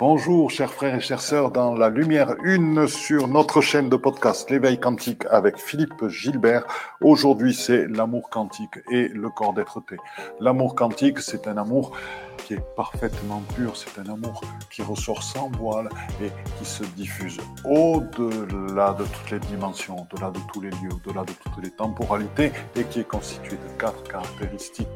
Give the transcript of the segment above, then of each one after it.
Bonjour chers frères et chères sœurs dans la lumière une sur notre chaîne de podcast L'éveil quantique avec Philippe Gilbert. Aujourd'hui c'est l'amour quantique et le corps d'être-té. L'amour quantique c'est un amour qui est parfaitement pur, c'est un amour qui ressort sans voile et qui se diffuse au-delà de toutes les dimensions, au-delà de tous les lieux, au-delà de toutes les temporalités et qui est constitué de quatre caractéristiques.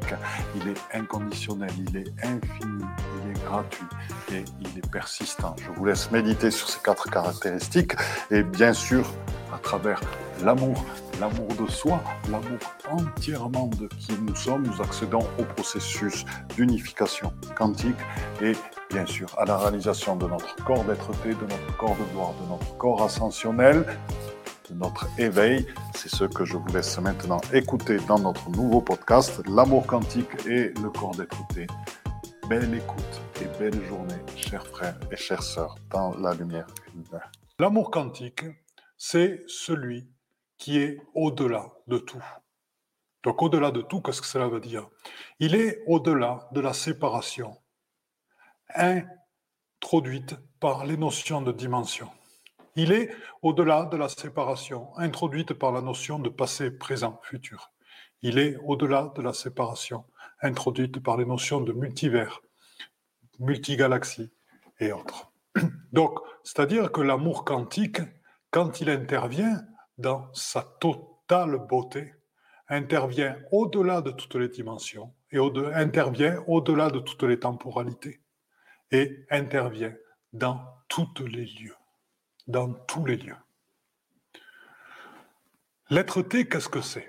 Il est inconditionnel, il est infini, il est gratuit et il est persistant. Je vous laisse méditer sur ces quatre caractéristiques et bien sûr, à travers l'amour, l'amour de soi, l'amour entièrement de qui nous sommes, nous accédons au processus d'unification quantique et bien sûr à la réalisation de notre corps d'être-té, de notre corps de gloire, de notre corps ascensionnel, de notre éveil. C'est ce que je vous laisse maintenant écouter dans notre nouveau podcast, L'amour quantique et le corps d'être-té. Belle écoute et belle journée, chers frères et chères sœurs, dans la lumière. L'amour quantique, c'est celui qui est au-delà de tout. Donc au-delà de tout, qu'est-ce que cela veut dire? Il est au-delà de la séparation introduite par les notions de dimension. Il est au-delà de la séparation introduite par la notion de passé, présent, futur. Il est au-delà de la séparation introduite par les notions de multivers, multigalaxies et autres. Donc, c'est-à-dire que l'amour quantique, quand il intervient dans sa totale beauté, intervient au-delà de toutes les dimensions et intervient au-delà de toutes les temporalités et intervient dans tous les lieux, dans tous les lieux. L'être T, qu'est-ce que c'est?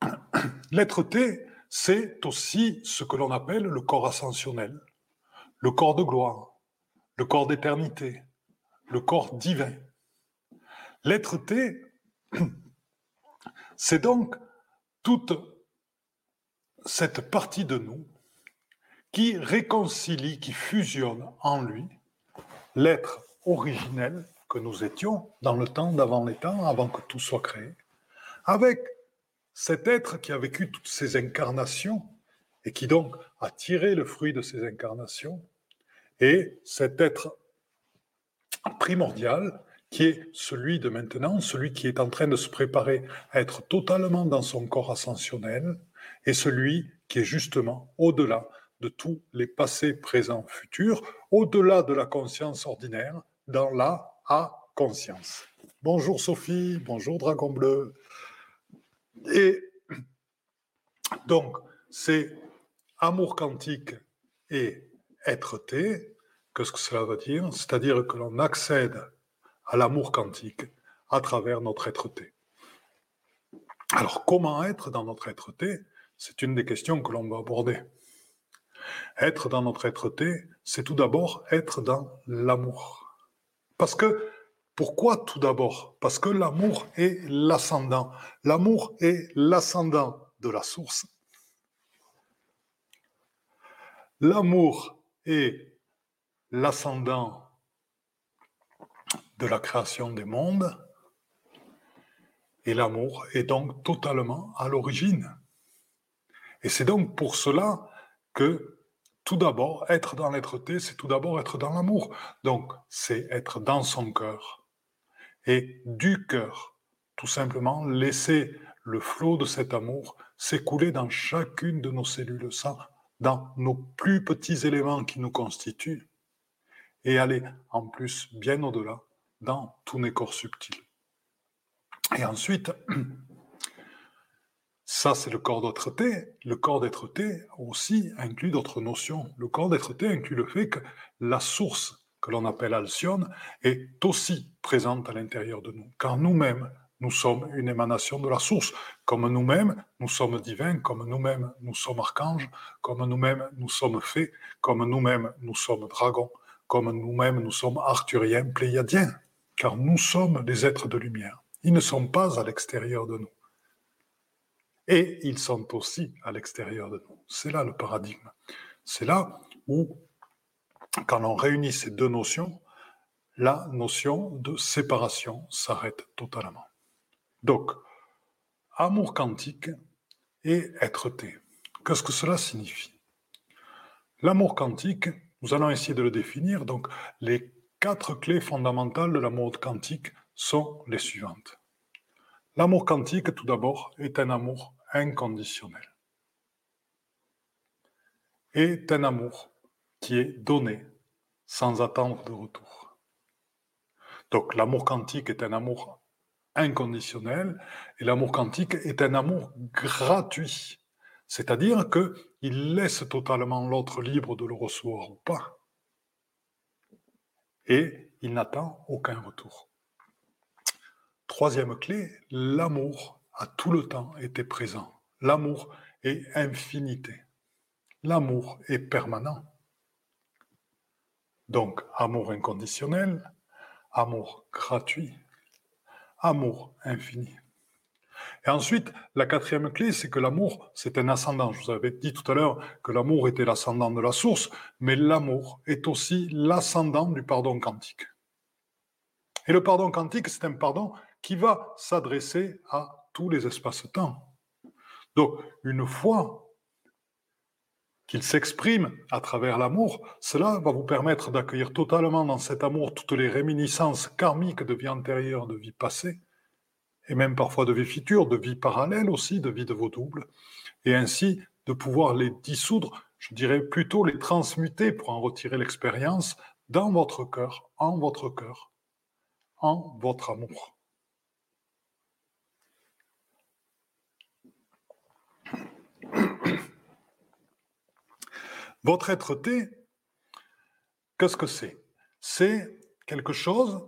L'être T, c'est aussi ce que l'on appelle le corps ascensionnel, le corps de gloire, le corps d'éternité, le corps divin. L'être T, c'est donc toute cette partie de nous qui réconcilie, qui fusionne en lui l'être originel que nous étions dans le temps d'avant les temps, avant que tout soit créé, avec cet être qui a vécu toutes ces incarnations et qui donc a tiré le fruit de ces incarnations, et cet être primordial qui est celui de maintenant, celui qui est en train de se préparer à être totalement dans son corps ascensionnel, et celui qui est justement au-delà de tous les passés, présents, futurs, au-delà de la conscience ordinaire, dans la A-conscience. Bonjour Sophie, bonjour Dragon Bleu. Et donc, c'est amour quantique et être-té. Qu'est-ce que cela veut dire? C'est-à-dire que l'on accède à l'amour quantique à travers notre être-té. Alors, comment être dans notre être-té C'est une des questions que l'on va aborder. Être dans notre être-té, c'est tout d'abord être dans l'amour. Parce que, pourquoi tout d'abord? Parce que l'amour est l'ascendant. L'amour est l'ascendant de la source. L'amour est l'ascendant de la création des mondes. Et l'amour est donc totalement à l'origine. Et c'est donc pour cela que tout d'abord, être dans l'être-té, c'est tout d'abord être dans l'amour. Donc, c'est être dans son cœur. Et du cœur, tout simplement, laisser le flot de cet amour s'écouler dans chacune de nos cellules, ça, dans nos plus petits éléments qui nous constituent, et aller en plus bien au-delà dans tous les corps subtils. Et ensuite, ça c'est le corps d'être-té. Le corps d'être-té aussi inclut d'autres notions. Le corps d'être-té inclut le fait que la source que l'on appelle Alcyone est aussi présente à l'intérieur de nous. Car nous-mêmes, nous sommes une émanation de la source. Comme nous-mêmes, nous sommes divins, comme nous-mêmes, nous sommes archanges, comme nous-mêmes, nous sommes fées, comme nous-mêmes, nous sommes dragons, comme nous-mêmes, nous sommes arthuriens, pléiadiens car nous sommes des êtres de lumière. Ils ne sont pas à l'extérieur de nous. Et ils sont aussi à l'extérieur de nous. C'est là le paradigme. C'est là où, quand on réunit ces deux notions, la notion de séparation s'arrête totalement. Donc, amour quantique et être-té. Qu'est-ce que cela signifie? L'amour quantique, Nous allons essayer de le définir. Donc, les quatre clés fondamentales de l'amour quantique sont les suivantes. L'amour quantique, tout d'abord, est un amour inconditionnel. Est un amour qui est donné sans attendre de retour. Donc l'amour quantique est un amour inconditionnel et l'amour quantique est un amour gratuit. C'est-à-dire qu'il laisse totalement l'autre libre de le recevoir ou pas. Et il n'attend aucun retour. Troisième clé, l'amour a tout le temps été présent. L'amour est infinité. L'amour est permanent. Donc, amour inconditionnel, amour gratuit, amour infini. Et ensuite, la quatrième clé, c'est que l'amour, c'est un ascendant. Je vous avais dit tout à l'heure que l'amour était l'ascendant de la source, mais l'amour est aussi l'ascendant du pardon quantique. Et le pardon quantique, c'est un pardon qui va s'adresser à tous les espaces-temps. Donc, une fois qu'il s'exprime à travers l'amour, cela va vous permettre d'accueillir totalement dans cet amour toutes les réminiscences karmiques de vie antérieure, de vie passée, et même parfois de vie future, de vie parallèle aussi, de vie de vos doubles, et ainsi de pouvoir les dissoudre, je dirais plutôt les transmuter pour en retirer l'expérience dans votre cœur, en votre cœur, en votre amour. Votre être-té, qu'est-ce que c'est? C'est quelque chose,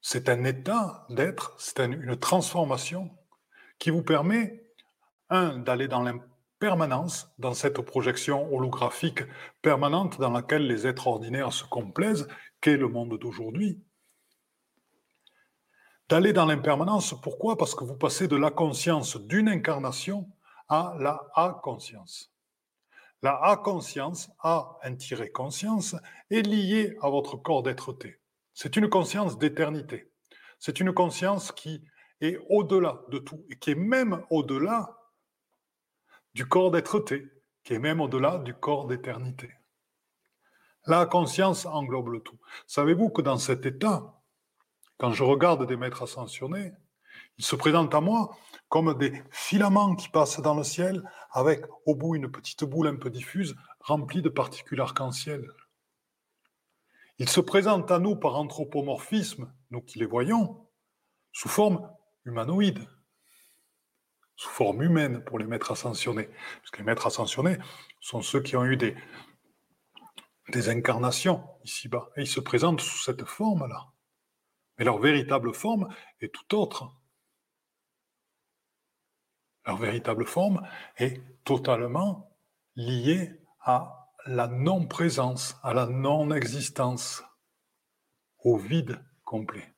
c'est un état d'être, c'est une transformation qui vous permet, un, d'aller dans l'impermanence, dans cette projection holographique permanente dans laquelle les êtres ordinaires se complaisent, qu'est le monde d'aujourd'hui. D'aller dans l'impermanence, pourquoi? Parce que vous passez de la conscience d'une incarnation à la A-conscience. La A-conscience, A un tiré conscience, est liée à votre corps d'être-té. C'est une conscience d'éternité. C'est une conscience qui est au-delà de tout et qui est même au-delà du corps d'être-té, qui est même au-delà du corps d'éternité. La conscience englobe le tout. Savez-vous que dans cet état, quand je regarde des maîtres ascensionnés, ils se présentent à moi comme des filaments qui passent dans le ciel avec au bout une petite boule un peu diffuse remplie de particules arc-en-ciel. Ils se présentent à nous par anthropomorphisme, nous qui les voyons, sous forme humanoïde, sous forme humaine pour les maîtres ascensionnés. Parce que les maîtres ascensionnés sont ceux qui ont eu des, des incarnations ici-bas. Et ils se présentent sous cette forme-là. Mais leur véritable forme est tout autre. Leur véritable forme est totalement liée à la non-présence, à la non-existence, au vide complet.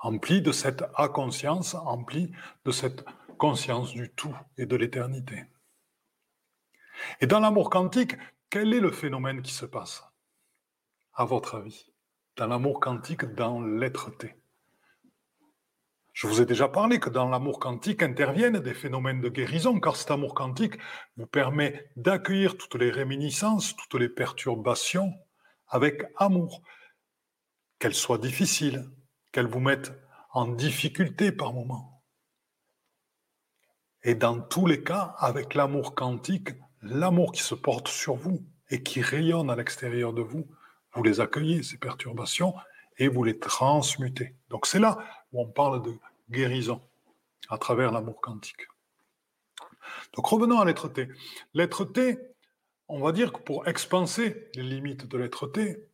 Empli de cette inconscience, empli de cette conscience du tout et de l'éternité. Et dans l'amour quantique, quel est le phénomène qui se passe, à votre avis? Dans l'amour quantique, dans l'être-té. Je vous ai déjà parlé que dans l'amour quantique interviennent des phénomènes de guérison, car cet amour quantique vous permet d'accueillir toutes les réminiscences, toutes les perturbations avec amour, qu'elles soient difficiles, qu'elles vous mettent en difficulté par moments. Et dans tous les cas, avec l'amour quantique, l'amour qui se porte sur vous et qui rayonne à l'extérieur de vous, vous les accueillez, ces perturbations, et vous les transmutez. Donc c'est là où on parle de guérison à travers l'amour quantique. Donc revenons à l'être T. L'être T, on va dire que pour expanser les limites de l'être T,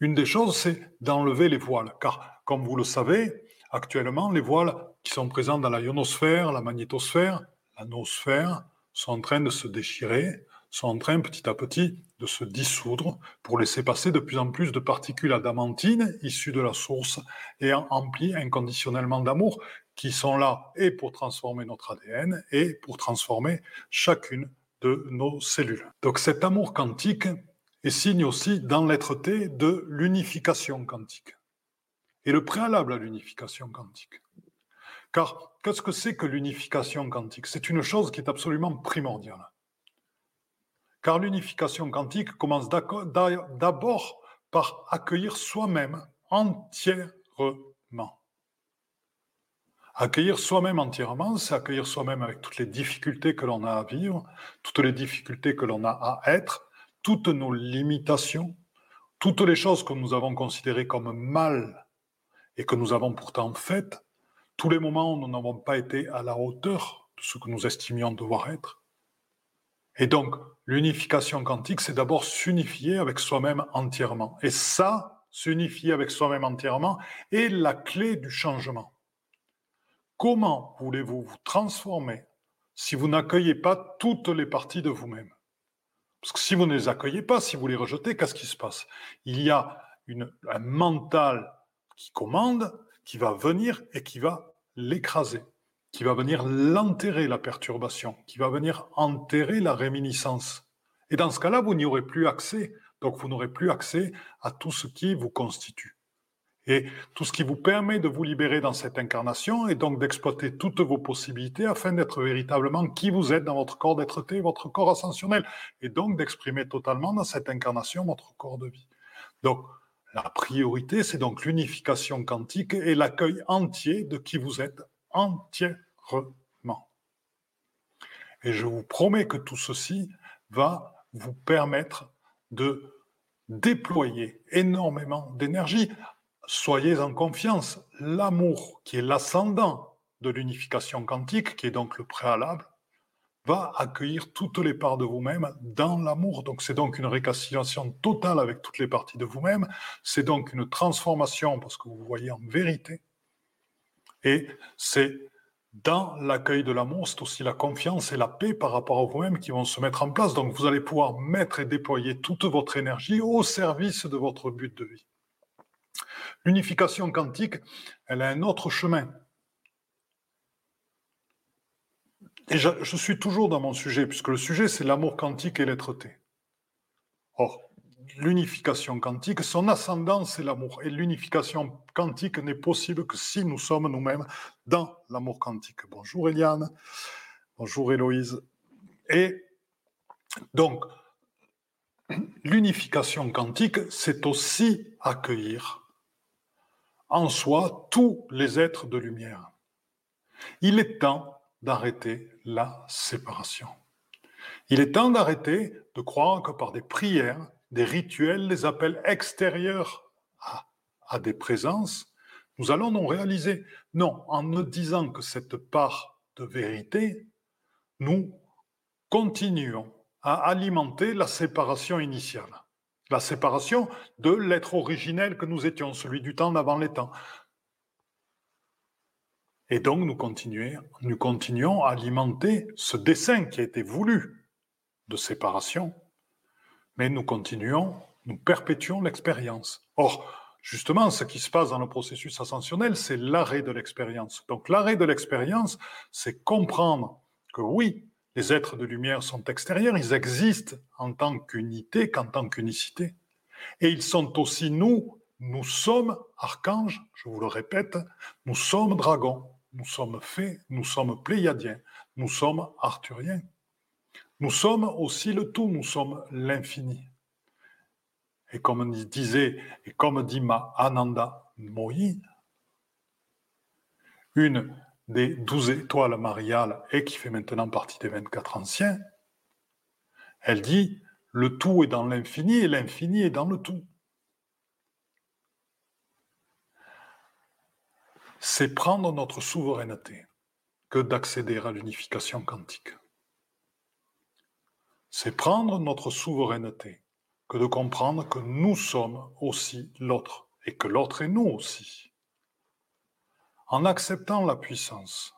une des choses, c'est d'enlever les voiles. Car, comme vous le savez, actuellement, les voiles qui sont présents dans la ionosphère, la magnétosphère, la noosphère, sont en train de se déchirer, sont en train petit à petit de se dissoudre pour laisser passer de plus en plus de particules adamantines issues de la source et emplies inconditionnellement d'amour qui sont là et pour transformer notre ADN et pour transformer chacune de nos cellules. Donc cet amour quantique est signe aussi dans l'être T de l'unification quantique et le préalable à l'unification quantique. Car qu'est-ce que c'est que l'unification quantique? C'est une chose qui est absolument primordiale car l'unification quantique commence d'abord par accueillir soi-même entièrement. Accueillir soi-même entièrement, c'est accueillir soi-même avec toutes les difficultés que l'on a à vivre, toutes les difficultés que l'on a à être, toutes nos limitations, toutes les choses que nous avons considérées comme mal et que nous avons pourtant faites, tous les moments où nous n'avons pas été à la hauteur de ce que nous estimions devoir être. Et donc, l'unification quantique, c'est d'abord s'unifier avec soi-même entièrement. Et ça, s'unifier avec soi-même entièrement, est la clé du changement. Comment voulez-vous vous transformer si vous n'accueillez pas toutes les parties de vous-même? Parce que si vous ne les accueillez pas, si vous les rejetez, qu'est-ce qui se passe? Il y a un mental qui commande, qui va venir et qui va l'écraser, qui va venir l'enterrer, la perturbation, qui va venir enterrer la réminiscence. Et dans ce cas-là, vous n'y aurez plus accès. Donc vous n'aurez plus accès à tout ce qui vous constitue. Et tout ce qui vous permet de vous libérer dans cette incarnation et donc d'exploiter toutes vos possibilités afin d'être véritablement qui vous êtes dans votre corps d'être votre corps ascensionnel, et donc d'exprimer totalement dans cette incarnation votre corps de vie. Donc, la priorité, c'est donc l'unification quantique et l'accueil entier de qui vous êtes entièrement. Et je vous promets que tout ceci va vous permettre de déployer énormément d'énergie soyez en confiance. L'amour, qui est l'ascendant de l'unification quantique, qui est donc le préalable, va accueillir toutes les parts de vous-même dans l'amour. Donc c'est donc une réconciliation totale avec toutes les parties de vous-même. C'est donc une transformation parce que vous voyez en vérité. Et c'est dans l'accueil de l'amour, c'est aussi la confiance et la paix par rapport à vous-même qui vont se mettre en place. Donc vous allez pouvoir mettre et déployer toute votre énergie au service de votre but de vie. L'unification quantique, elle a un autre chemin. Et je, suis toujours dans mon sujet, puisque le sujet, c'est l'amour quantique et l'être-té. Or, l'unification quantique, son ascendant, c'est l'amour. Et l'unification quantique n'est possible que si nous sommes nous-mêmes dans l'amour quantique. Bonjour Eliane. Bonjour Héloïse. Et donc, l'unification quantique, c'est aussi accueillir en soi tous les êtres de lumière. Il est temps d'arrêter la séparation. Il est temps d'arrêter de croire que par des prières, des rituels, des appels extérieurs à, des présences, nous allons nous réaliser. Non, en ne disant que cette part de vérité, nous continuons à alimenter la séparation initiale la séparation de l'être originel que nous étions, celui du temps d'avant les temps. Et donc nous, nous continuons à alimenter ce dessin qui a été voulu de séparation, mais nous continuons, nous perpétuons l'expérience. Or, justement, ce qui se passe dans le processus ascensionnel, c'est l'arrêt de l'expérience. Donc l'arrêt de l'expérience, c'est comprendre que oui, les êtres de lumière sont extérieurs, ils existent en tant qu'unité qu'en tant qu'unicité. Et ils sont aussi nous, nous sommes archanges, je vous le répète, nous sommes dragons, nous sommes fées, nous sommes pléiadiens, nous sommes arthuriens. Nous sommes aussi le tout, nous sommes l'infini. Et comme disait, et comme dit Ma Ananda Mohi, une des douze étoiles mariales et qui fait maintenant partie des 24 anciens, elle dit le tout est dans l'infini et l'infini est dans le tout. C'est prendre notre souveraineté que d'accéder à l'unification quantique. C'est prendre notre souveraineté que de comprendre que nous sommes aussi l'autre et que l'autre est nous aussi en acceptant la puissance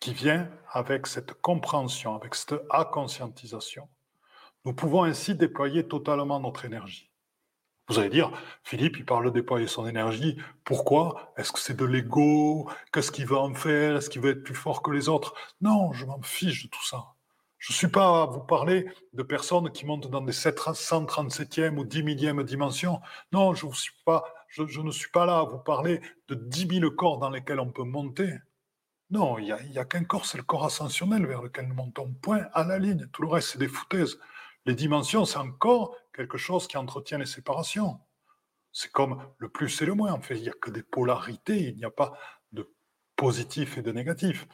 qui vient avec cette compréhension, avec cette acconscientisation, nous pouvons ainsi déployer totalement notre énergie. Vous allez dire, Philippe, il parle de déployer son énergie. Pourquoi? Est-ce que c'est de l'ego? Qu'est-ce qu'il va en faire? Est-ce qu'il va être plus fort que les autres? Non, je m'en fiche de tout ça. Je ne suis pas à vous parler de personnes qui montent dans des 137e ou 10 millième dimensions. Non, je, ne suis pas là à vous parler de 10 000 corps dans lesquels on peut monter. Non, il n'y a, a qu'un corps, c'est le corps ascensionnel vers lequel nous montons. Point à la ligne. Tout le reste, c'est des foutaises. Les dimensions, c'est encore quelque chose qui entretient les séparations. C'est comme le plus et le moins. En fait, il n'y a que des polarités, il n'y a pas de positif et de négatif.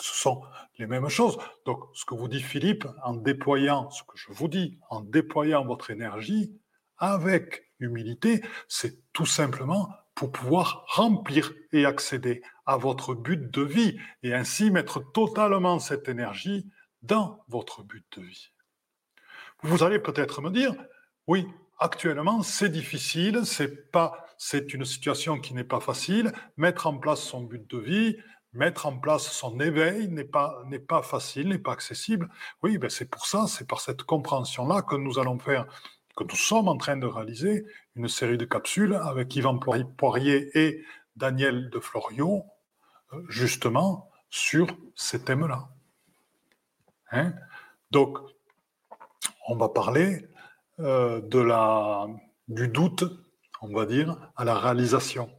Ce sont les mêmes choses. Donc, ce que vous dit Philippe, en déployant, ce que je vous dis, en déployant votre énergie avec humilité, c'est tout simplement pour pouvoir remplir et accéder à votre but de vie et ainsi mettre totalement cette énergie dans votre but de vie. Vous allez peut-être me dire, oui, actuellement c'est difficile, c'est pas, c'est une situation qui n'est pas facile. Mettre en place son but de vie, mettre en place son éveil n'est pas n'est pas facile, n'est pas accessible. Oui, ben c'est pour ça, c'est par cette compréhension-là que nous allons faire, que nous sommes en train de réaliser une série de capsules avec Yvan Poirier et Daniel de Florio, euh, justement sur ces thèmes-là. Hein Donc, on va parler euh, de la, du doute, on va dire, à la réalisation.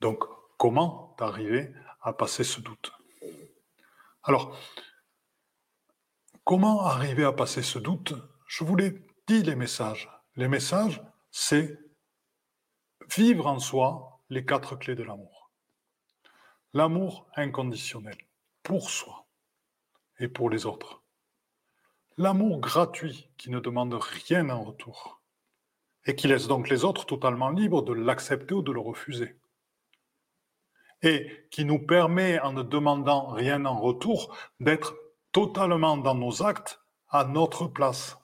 Donc, comment arriver à passer ce doute Alors, comment arriver à passer ce doute? Je vous l'ai dit, les messages. Les messages, c'est vivre en soi les quatre clés de l'amour. L'amour inconditionnel, pour soi et pour les autres. L'amour gratuit qui ne demande rien en retour et qui laisse donc les autres totalement libres de l'accepter ou de le refuser. Et qui nous permet, en ne demandant rien en retour, d'être totalement dans nos actes à notre place.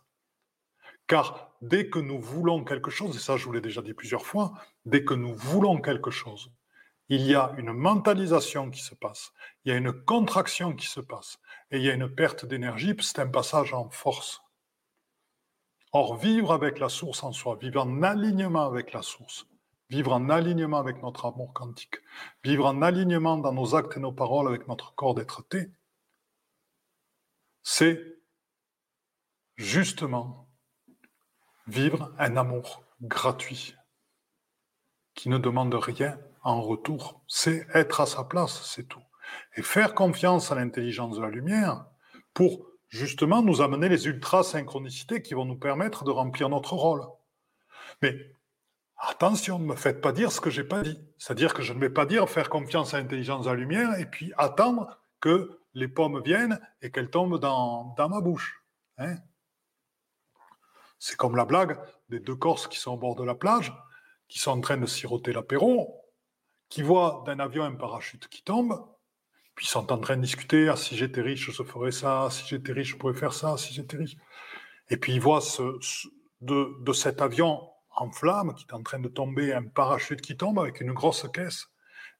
Car dès que nous voulons quelque chose, et ça je vous l'ai déjà dit plusieurs fois, dès que nous voulons quelque chose, il y a une mentalisation qui se passe, il y a une contraction qui se passe, et il y a une perte d'énergie, c'est un passage en force. Or, vivre avec la source en soi, vivre en alignement avec la source, vivre en alignement avec notre amour quantique, vivre en alignement dans nos actes et nos paroles avec notre corps d'être-té, c'est justement vivre un amour gratuit qui ne demande rien en retour. C'est être à sa place, c'est tout. Et faire confiance à l'intelligence de la lumière pour justement nous amener les ultra-synchronicités qui vont nous permettre de remplir notre rôle. Mais attention, ne me faites pas dire ce que j'ai pas dit. C'est-à-dire que je ne vais pas dire faire confiance à l'intelligence de la lumière et puis attendre que les pommes viennent et qu'elles tombent dans, ma bouche. Hein C'est comme la blague des deux Corses qui sont au bord de la plage, qui sont en train de siroter l'apéro qui voient d'un avion un parachute qui tombe, puis ils sont en train de discuter, ah, si j'étais riche, je ferais ça, si j'étais riche, je pourrais faire ça, si j'étais riche. Et puis ils voient ce, de cet avion en flamme qui est en train de tomber, un parachute qui tombe avec une grosse caisse.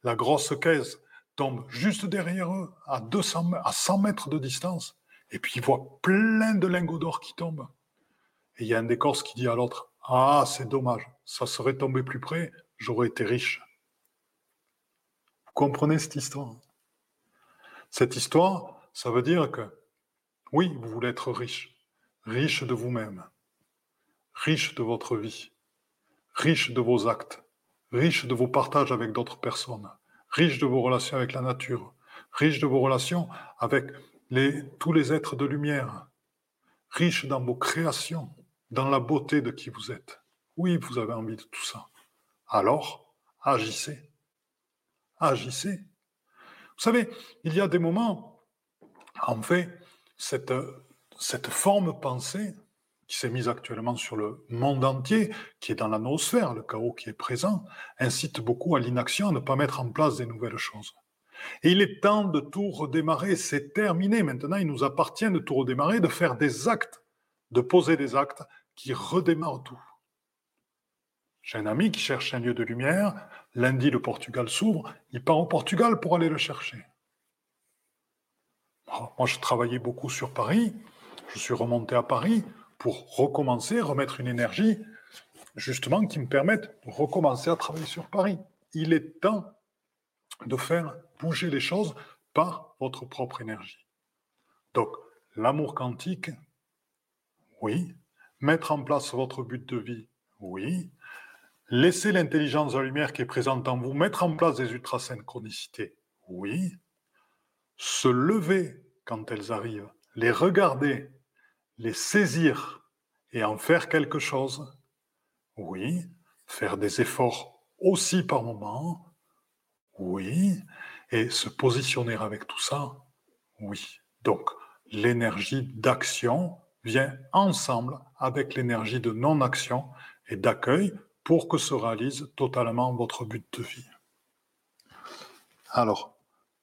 La grosse caisse tombe juste derrière eux, à 200, à 100 mètres de distance. Et puis ils voient plein de lingots d'or qui tombent. Et il y a un des Corses qui dit à l'autre, ah, c'est dommage, ça serait tombé plus près, j'aurais été riche comprenez cette histoire Cette histoire, ça veut dire que, oui, vous voulez être riche, riche de vous-même, riche de votre vie, riche de vos actes, riche de vos partages avec d'autres personnes, riche de vos relations avec la nature, riche de vos relations avec tous les êtres de lumière, riche dans vos créations, dans la beauté de qui vous êtes. Oui, vous avez envie de tout ça. Alors, agissez agissez. Vous savez, il y a des moments, en fait, cette forme pensée qui s'est mise actuellement sur le monde entier, qui est dans la noosphère, le chaos qui est présent, incite beaucoup à l'inaction, à ne pas mettre en place des nouvelles choses. Et il est temps de tout redémarrer, c'est terminé. Maintenant, il nous appartient de tout redémarrer, de faire des actes, de poser des actes qui redémarrent tout. J'ai un ami qui cherche un lieu de lumière. Lundi, le Portugal s'ouvre. Il part au Portugal pour aller le chercher. Moi, je travaillais beaucoup sur Paris. Je suis remonté à Paris pour recommencer, remettre une énergie, justement, qui me permette de recommencer à travailler sur Paris. Il est temps de faire bouger les choses par votre propre énergie. Donc, l'amour quantique, oui. Mettre en place votre but de vie, oui. Laissez l'intelligence de la lumière qui est présente en vous mettre en place des ultrasynchronicités. Oui. Se lever quand elles arrivent. les regarder, les saisir et en faire quelque chose, oui, faire des efforts aussi par moment, oui, et se positionner avec tout ça, oui. Donc, l'énergie d'action vient ensemble avec l'énergie de non-action et d'accueil pour que se réalise totalement votre but de vie. Alors,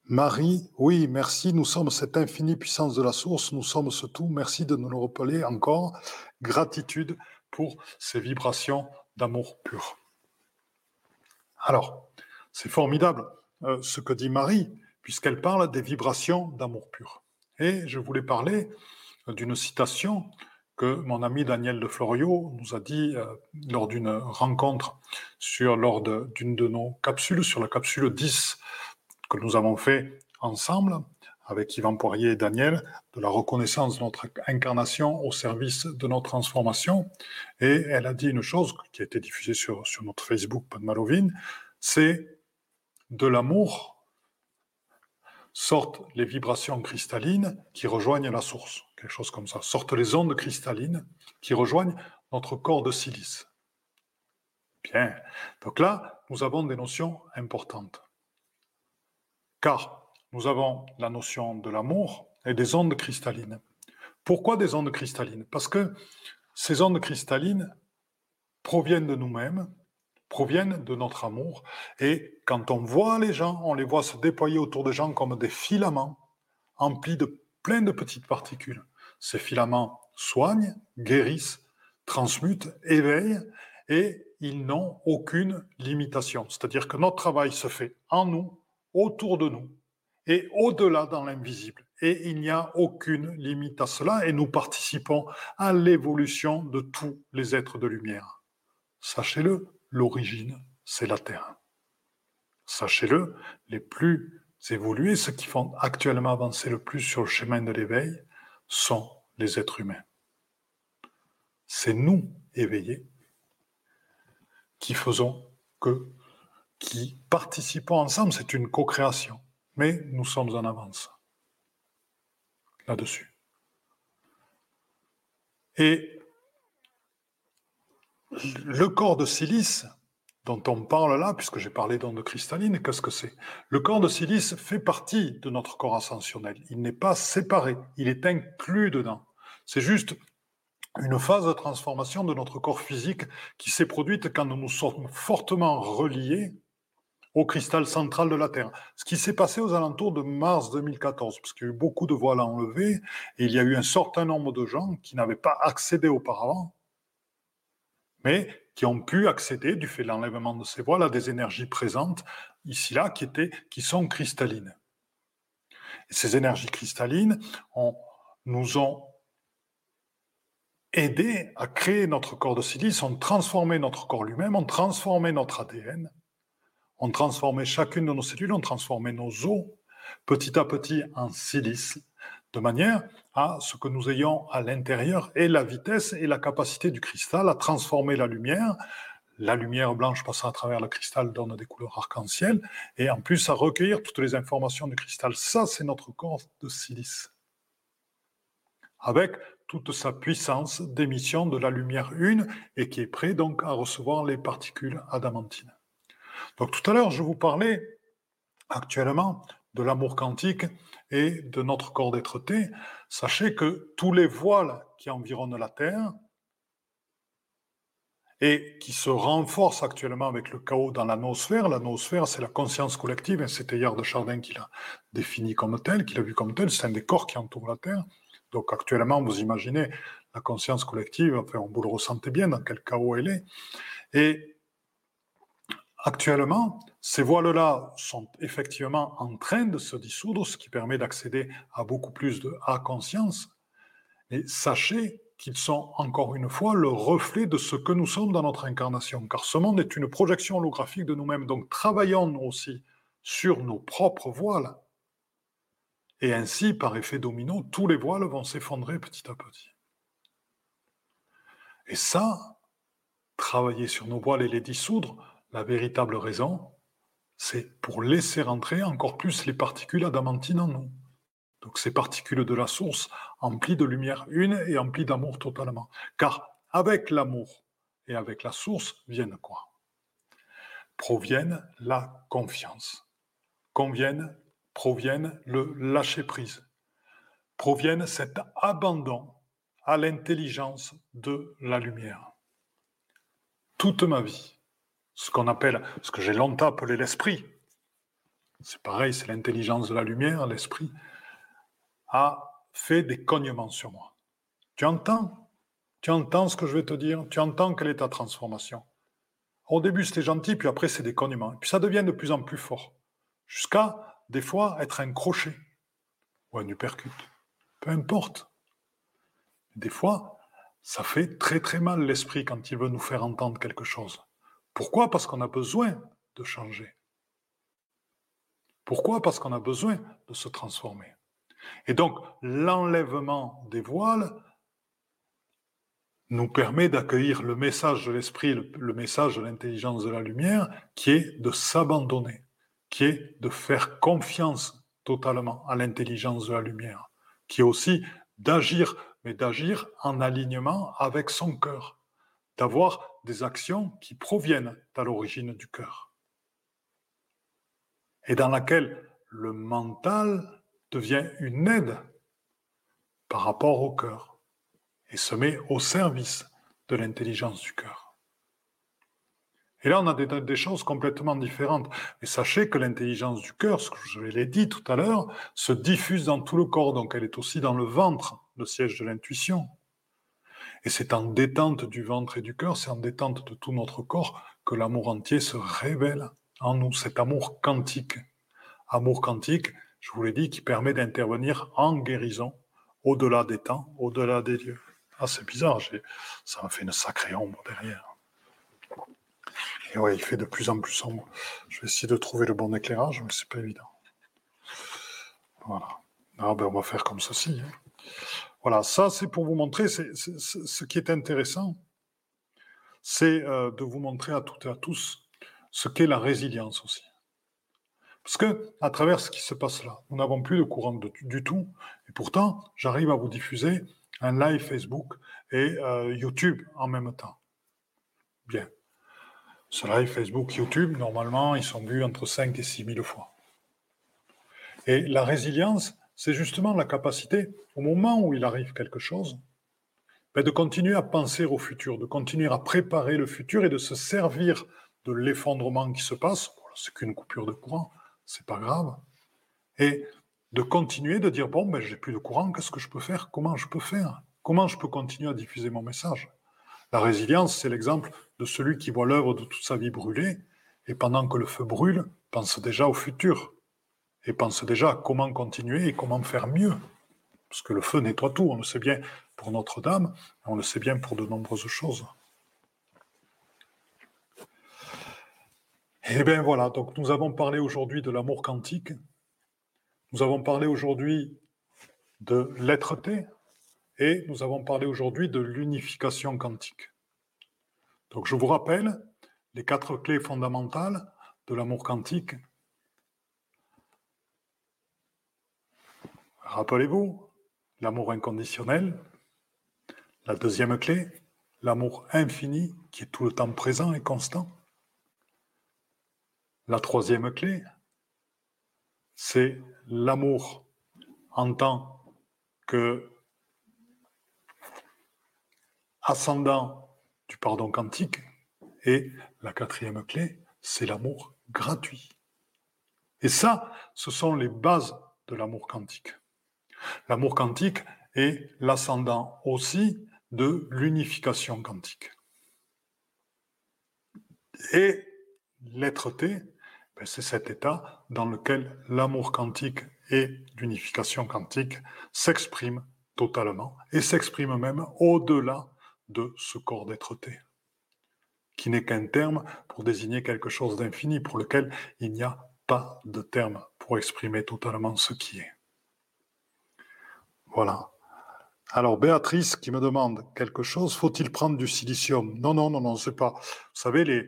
Marie, oui, merci, nous sommes cette infinie puissance de la source, nous sommes ce tout, merci de nous le rappeler encore, gratitude pour ces vibrations d'amour pur. Alors, c'est formidable euh, ce que dit Marie, puisqu'elle parle des vibrations d'amour pur. Et je voulais parler d'une citation que mon ami Daniel de Florio nous a dit euh, lors d'une rencontre sur lors d'une de, nos capsules, sur la capsule 10 que nous avons fait ensemble avec Yvan Poirier et Daniel, de la reconnaissance de notre incarnation au service de notre transformation. Et elle a dit une chose qui a été diffusée sur, sur notre Facebook, c'est de l'amour sortent les vibrations cristallines qui rejoignent la source, quelque chose comme ça. Sortent les ondes cristallines qui rejoignent notre corps de silice. Bien. Donc là, nous avons des notions importantes. Car nous avons la notion de l'amour et des ondes cristallines. Pourquoi des ondes cristallines? Parce que ces ondes cristallines proviennent de nous-mêmes proviennent de notre amour. Et quand on voit les gens, on les voit se déployer autour des gens comme des filaments emplis de plein de petites particules. Ces filaments soignent, guérissent, transmutent, éveillent, et ils n'ont aucune limitation. C'est-à-dire que notre travail se fait en nous, autour de nous, et au-delà dans l'invisible. Et il n'y a aucune limite à cela, et nous participons à l'évolution de tous les êtres de lumière. Sachez-le, l'origine, c'est la Terre. Sachez-le, les plus évolués, ceux qui font actuellement avancer le plus sur le chemin de l'éveil, sont les êtres humains. C'est nous, éveillés, qui faisons que, qui participons ensemble, c'est une co-création, mais nous sommes en avance là-dessus. Et le corps de silice dont on parle là, puisque j'ai parlé d'onde cristalline, qu'est-ce que c'est? Le corps de silice fait partie de notre corps ascensionnel. Il n'est pas séparé, il est inclus dedans. C'est juste une phase de transformation de notre corps physique qui s'est produite quand nous nous sommes fortement reliés au cristal central de la Terre. Ce qui s'est passé aux alentours de mars 2014, parce qu'il y a eu beaucoup de voiles à enlever, et il y a eu un certain nombre de gens qui n'avaient pas accédé auparavant mais qui ont pu accéder, du fait de l'enlèvement de ces voiles, à des énergies présentes ici-là qui, qui sont cristallines. Ces énergies cristallines nous ont aidé à créer notre corps de silice, ont transformé notre corps lui-même, ont transformé notre ADN, ont transformé chacune de nos cellules, ont transformé nos os petit à petit en silice, de manière à ce que nous ayons à l'intérieur et la vitesse et la capacité du cristal à transformer la lumière. La lumière blanche passant à travers le cristal donne des couleurs arc-en-ciel et en plus à recueillir toutes les informations du cristal. Ça, c'est notre corps de silice. Avec toute sa puissance d'émission de la lumière une et qui est prêt donc à recevoir les particules adamantines. Donc tout à l'heure, je vous parlais actuellement de l'amour quantique et de notre corps d'être-té, sachez que tous les voiles qui environnent la Terre et qui se renforcent actuellement avec le chaos dans la noosphère, c'est la conscience collective, et c'était hier de Chardin qui l'a défini comme tel, qui l'a vu comme tel, c'est un des corps qui entoure la Terre. Donc actuellement, vous imaginez la conscience collective, enfin vous le ressentez bien dans quel chaos elle est. Et Actuellement, ces voiles-là sont effectivement en train de se dissoudre, ce qui permet d'accéder à beaucoup plus de conscience. Mais sachez qu'ils sont encore une fois le reflet de ce que nous sommes dans notre incarnation, car ce monde est une projection holographique de nous-mêmes. Donc travaillons aussi sur nos propres voiles. Et ainsi, par effet domino, tous les voiles vont s'effondrer petit à petit. Et ça, travailler sur nos voiles et les dissoudre, la véritable raison, c'est pour laisser rentrer encore plus les particules adamantines en nous. Donc ces particules de la source emplies de lumière une et emplies d'amour totalement. Car avec l'amour et avec la source viennent quoi? Proviennent la confiance. Conviennent, proviennent le lâcher-prise. Proviennent cet abandon à l'intelligence de la lumière. Toute ma vie, ce qu'on appelle, ce que j'ai longtemps appelé l'esprit, c'est pareil, c'est l'intelligence de la lumière, l'esprit, a fait des cognements sur moi. Tu entends? Tu entends ce que je vais te dire? Tu entends quelle est ta transformation? Au début, c'était gentil, puis après, c'est des cognements. Puis ça devient de plus en plus fort, jusqu'à, des fois, être un crochet ou un uppercut. Peu importe. Des fois, ça fait très très mal l'esprit quand il veut nous faire entendre quelque chose. Pourquoi? Parce qu'on a besoin de changer. Pourquoi? Parce qu'on a besoin de se transformer. Et donc, l'enlèvement des voiles nous permet d'accueillir le message de l'esprit, le, message de l'intelligence de la lumière, qui est de s'abandonner, qui est de faire confiance totalement à l'intelligence de la lumière, qui est aussi d'agir, mais d'agir en alignement avec son cœur, d'avoir des actions qui proviennent à l'origine du cœur, et dans laquelle le mental devient une aide par rapport au cœur et se met au service de l'intelligence du cœur. Et là, on a des, choses complètement différentes. Mais sachez que l'intelligence du cœur, ce que je l'ai dit tout à l'heure, se diffuse dans tout le corps, donc elle est aussi dans le ventre, le siège de l'intuition. Et c'est en détente du ventre et du cœur, c'est en détente de tout notre corps que l'amour entier se révèle en nous, cet amour quantique. Amour quantique, je vous l'ai dit, qui permet d'intervenir en guérison au-delà des temps, au-delà des lieux. Ah, c'est bizarre, ça m'a fait une sacrée ombre derrière. Et ouais, il fait de plus en plus sombre. Je vais essayer de trouver le bon éclairage, mais c'est pas évident. Voilà. Ah ben on va faire comme ceci. Hein. Voilà, ça c'est pour vous montrer, ce qui est intéressant, c'est euh, de vous montrer à toutes et à tous ce qu'est la résilience aussi. Parce que, à travers ce qui se passe là, nous n'avons plus de courant du tout, et pourtant, j'arrive à vous diffuser un live Facebook et euh, YouTube en même temps. Bien. Ce live Facebook, YouTube, normalement, ils sont vus entre 5 et 6 000 fois. Et la résilience, c'est justement la capacité, au moment où il arrive quelque chose, ben, de continuer à penser au futur, de continuer à préparer le futur et de se servir de l'effondrement qui se passe. c'est qu'une coupure de courant, c'est pas grave. Et de continuer de dire bon, ben, j'ai plus de courant, qu'est-ce que je peux faire? Comment je peux faire? Comment je peux continuer à diffuser mon message? La résilience, c'est l'exemple de celui qui voit l'œuvre de toute sa vie brûler et pendant que le feu brûle, pense déjà au futur et pense déjà à comment continuer et comment faire mieux. Parce que le feu nettoie tout, on le sait bien pour Notre-Dame, on le sait bien pour de nombreuses choses. Et eh bien voilà, donc nous avons parlé aujourd'hui de l'amour quantique, nous avons parlé aujourd'hui de l'être-té, et nous avons parlé aujourd'hui de l'unification quantique. Donc je vous rappelle les quatre clés fondamentales de l'amour quantique. Rappelez-vous, l'amour inconditionnel. La deuxième clé, l'amour infini qui est tout le temps présent et constant. La troisième clé, c'est l'amour en tant que ascendant du pardon quantique. Et la quatrième clé, c'est l'amour gratuit. Et ça, ce sont les bases de l'amour quantique. L'amour quantique est l'ascendant aussi de l'unification quantique. Et l'être-té, ben, c'est cet état dans lequel l'amour quantique et l'unification quantique s'expriment totalement et s'expriment même au-delà de ce corps d'être-té, qui n'est qu'un terme pour désigner quelque chose d'infini pour lequel il n'y a pas de terme pour exprimer totalement ce qui est. Voilà. Alors Béatrice qui me demande quelque chose, faut-il prendre du silicium? Non, non, non, non, c'est pas. Vous savez, les,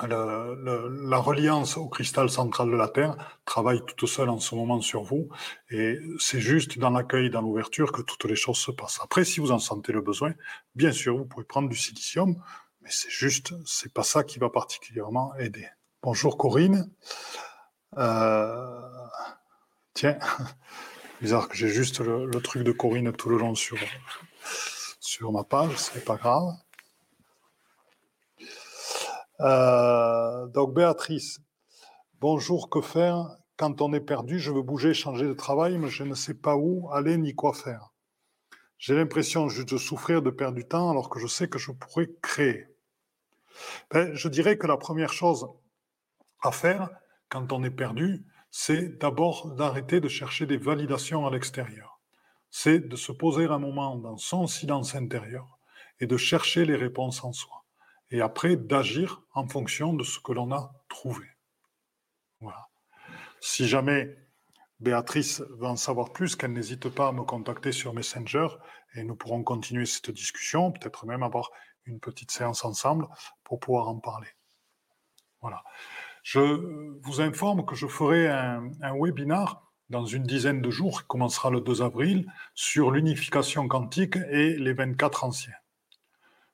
la reliance au cristal central de la Terre travaille toute seule en ce moment sur vous. Et c'est juste dans l'accueil, dans l'ouverture que toutes les choses se passent. Après, si vous en sentez le besoin, bien sûr, vous pouvez prendre du silicium, mais c'est juste, c'est pas ça qui va particulièrement aider. Bonjour Corinne. Euh, tiens, bizarre que j'ai juste le, truc de Corinne tout le long sur, sur ma page, c'est pas grave. Euh, donc Béatrice, bonjour, que faire quand on est perdu? Je veux bouger, changer de travail, mais je ne sais pas où aller ni quoi faire. J'ai l'impression juste de souffrir, de perdre du temps, alors que je sais que je pourrais créer. Ben, je dirais que la première chose à faire quand on est perdu, c'est d'abord d'arrêter de chercher des validations à l'extérieur. C'est de se poser un moment dans son silence intérieur et de chercher les réponses en soi et après d'agir en fonction de ce que l'on a trouvé. Voilà. Si jamais Béatrice va en savoir plus, qu'elle n'hésite pas à me contacter sur Messenger et nous pourrons continuer cette discussion, peut-être même avoir une petite séance ensemble pour pouvoir en parler. Voilà. Je vous informe que je ferai un, webinar dans une dizaine de jours, qui commencera le 2 avril, sur l'unification quantique et les 24 anciens.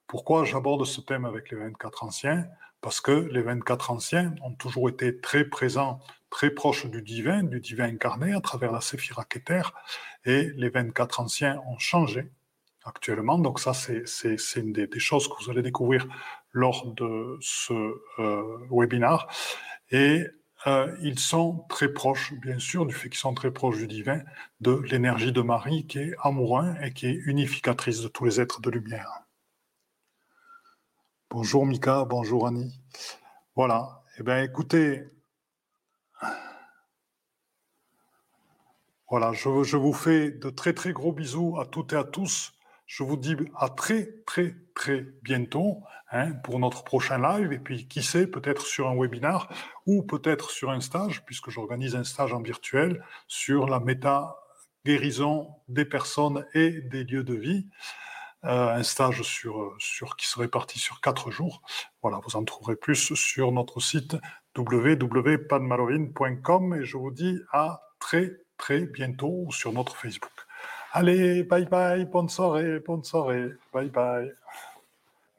Pourquoi j'aborde ce thème avec les 24 anciens? Parce que les 24 anciens ont toujours été très présents, très proches du divin, du divin incarné à travers la séphira Keter, et les 24 anciens ont changé actuellement. Donc ça, c'est une des, choses que vous allez découvrir lors de ce euh, webinar. Et euh, ils sont très proches, bien sûr, du fait qu'ils sont très proches du divin, de l'énergie de Marie qui est amoureux et qui est unificatrice de tous les êtres de lumière. Bonjour Mika, bonjour Annie. Voilà. Eh bien, écoutez, voilà, je, je, vous fais de très très gros bisous à toutes et à tous. Je vous dis à très très très bientôt hein, pour notre prochain live et puis qui sait peut-être sur un webinar ou peut-être sur un stage puisque j'organise un stage en virtuel sur la méta guérison des personnes et des lieux de vie. Euh, un stage sur, sur, qui serait parti sur quatre jours. Voilà, vous en trouverez plus sur notre site www.padmalovine.com et je vous dis à très très bientôt sur notre Facebook. Allez, bye bye, bonne soirée, bonne soirée, bye bye.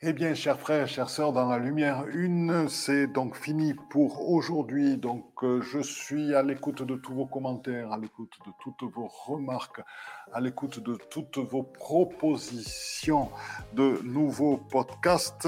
Eh bien, chers frères, chères sœurs, dans la lumière une, c'est donc fini pour aujourd'hui. Donc, euh, je suis à l'écoute de tous vos commentaires, à l'écoute de toutes vos remarques, à l'écoute de toutes vos propositions de nouveaux podcasts.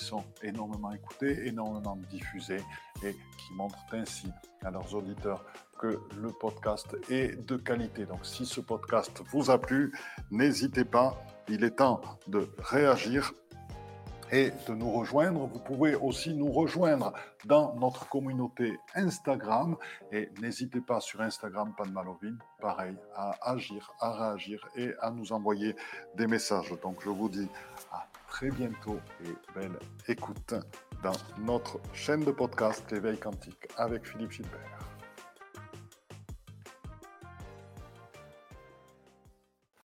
sont énormément écoutées, énormément diffusées et qui montrent ainsi à leurs auditeurs que le podcast est de qualité. Donc si ce podcast vous a plu, n'hésitez pas, il est temps de réagir et de nous rejoindre. Vous pouvez aussi nous rejoindre dans notre communauté Instagram et n'hésitez pas sur Instagram Panmalovine, pareil, à agir, à réagir et à nous envoyer des messages. Donc je vous dis à très bientôt et belle écoute dans notre chaîne de podcast L'éveil quantique avec Philippe Gilbert.